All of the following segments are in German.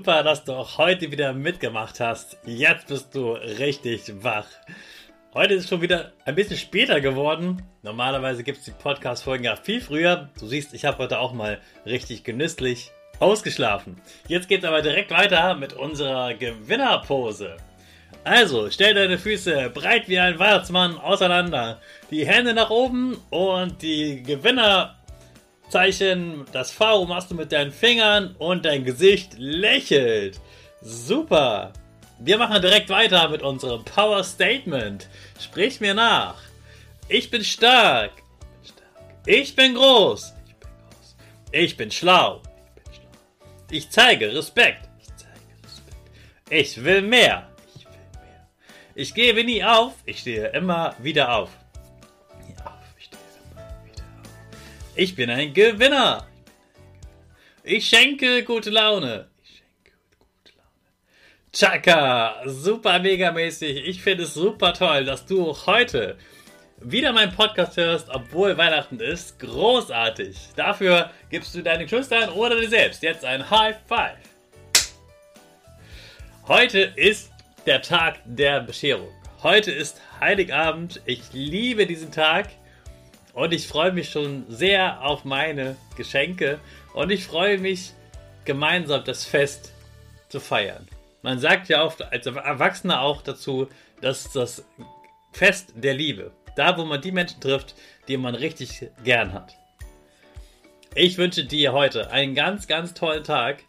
Super, dass du auch heute wieder mitgemacht hast. Jetzt bist du richtig wach. Heute ist schon wieder ein bisschen später geworden. Normalerweise gibt es die Podcast-Folgen ja viel früher. Du siehst, ich habe heute auch mal richtig genüsslich ausgeschlafen. Jetzt geht es aber direkt weiter mit unserer Gewinnerpose. Also, stell deine Füße breit wie ein Weihnachtsmann auseinander, die Hände nach oben und die Gewinner Zeichen, das V machst du mit deinen Fingern und dein Gesicht lächelt. Super. Wir machen direkt weiter mit unserem Power Statement. Sprich mir nach. Ich bin stark. Ich bin groß. Ich bin schlau. Ich zeige Respekt. Ich will mehr. Ich gebe nie auf. Ich stehe immer wieder auf. Ich bin ein Gewinner. Ich schenke gute Laune. Ich schenke gute Laune. Chaka, super megamäßig. Ich finde es super toll, dass du heute wieder meinen Podcast hörst, obwohl Weihnachten ist. Großartig. Dafür gibst du deinen Geschwistern oder dir selbst jetzt ein High Five. Heute ist der Tag der Bescherung. Heute ist Heiligabend. Ich liebe diesen Tag. Und ich freue mich schon sehr auf meine Geschenke. Und ich freue mich, gemeinsam das Fest zu feiern. Man sagt ja oft als Erwachsener auch dazu, dass das Fest der Liebe. Da, wo man die Menschen trifft, die man richtig gern hat. Ich wünsche dir heute einen ganz, ganz tollen Tag.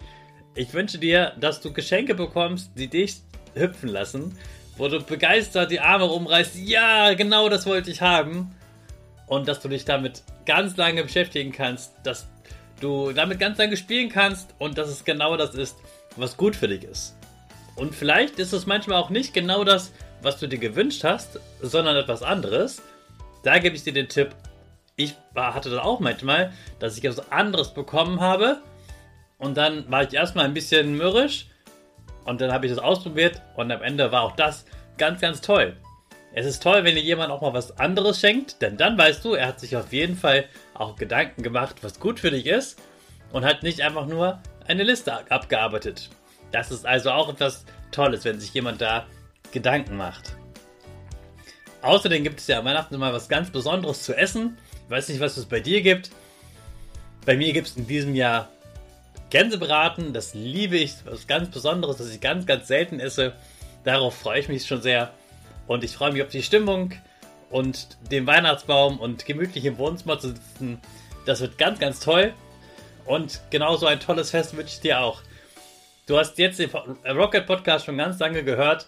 Ich wünsche dir, dass du Geschenke bekommst, die dich hüpfen lassen, wo du begeistert die Arme umreißt. Ja, genau das wollte ich haben und dass du dich damit ganz lange beschäftigen kannst, dass du damit ganz lange spielen kannst und dass es genau das ist, was gut für dich ist. Und vielleicht ist es manchmal auch nicht genau das, was du dir gewünscht hast, sondern etwas anderes. Da gebe ich dir den Tipp. Ich hatte das auch manchmal, dass ich etwas anderes bekommen habe und dann war ich erstmal ein bisschen mürrisch und dann habe ich das ausprobiert und am Ende war auch das ganz, ganz toll. Es ist toll, wenn dir jemand auch mal was anderes schenkt, denn dann weißt du, er hat sich auf jeden Fall auch Gedanken gemacht, was gut für dich ist und hat nicht einfach nur eine Liste abgearbeitet. Das ist also auch etwas Tolles, wenn sich jemand da Gedanken macht. Außerdem gibt es ja an Weihnachten immer was ganz Besonderes zu essen. Ich weiß nicht, was es bei dir gibt. Bei mir gibt es in diesem Jahr Gänsebraten. Das liebe ich. Was ganz Besonderes, das ich ganz, ganz selten esse. Darauf freue ich mich schon sehr. Und ich freue mich auf die Stimmung und den Weihnachtsbaum und gemütlich im Wohnzimmer zu sitzen. Das wird ganz, ganz toll. Und genauso ein tolles Fest wünsche ich dir auch. Du hast jetzt den Rocket Podcast schon ganz lange gehört.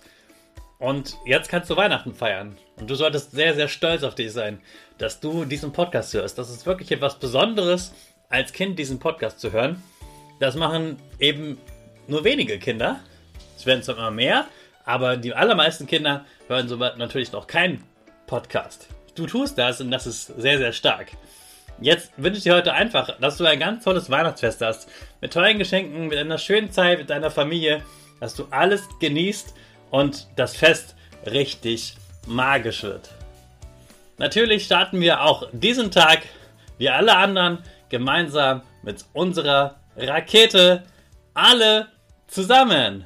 Und jetzt kannst du Weihnachten feiern. Und du solltest sehr, sehr stolz auf dich sein, dass du diesen Podcast hörst. Das ist wirklich etwas Besonderes, als Kind diesen Podcast zu hören. Das machen eben nur wenige Kinder. Es werden zwar immer mehr, aber die allermeisten Kinder hören so natürlich noch keinen Podcast. Du tust das und das ist sehr, sehr stark. Jetzt wünsche ich dir heute einfach, dass du ein ganz tolles Weihnachtsfest hast. Mit tollen Geschenken, mit einer schönen Zeit, mit deiner Familie. Dass du alles genießt und das Fest richtig magisch wird. Natürlich starten wir auch diesen Tag, wie alle anderen, gemeinsam mit unserer Rakete. alle zusammen.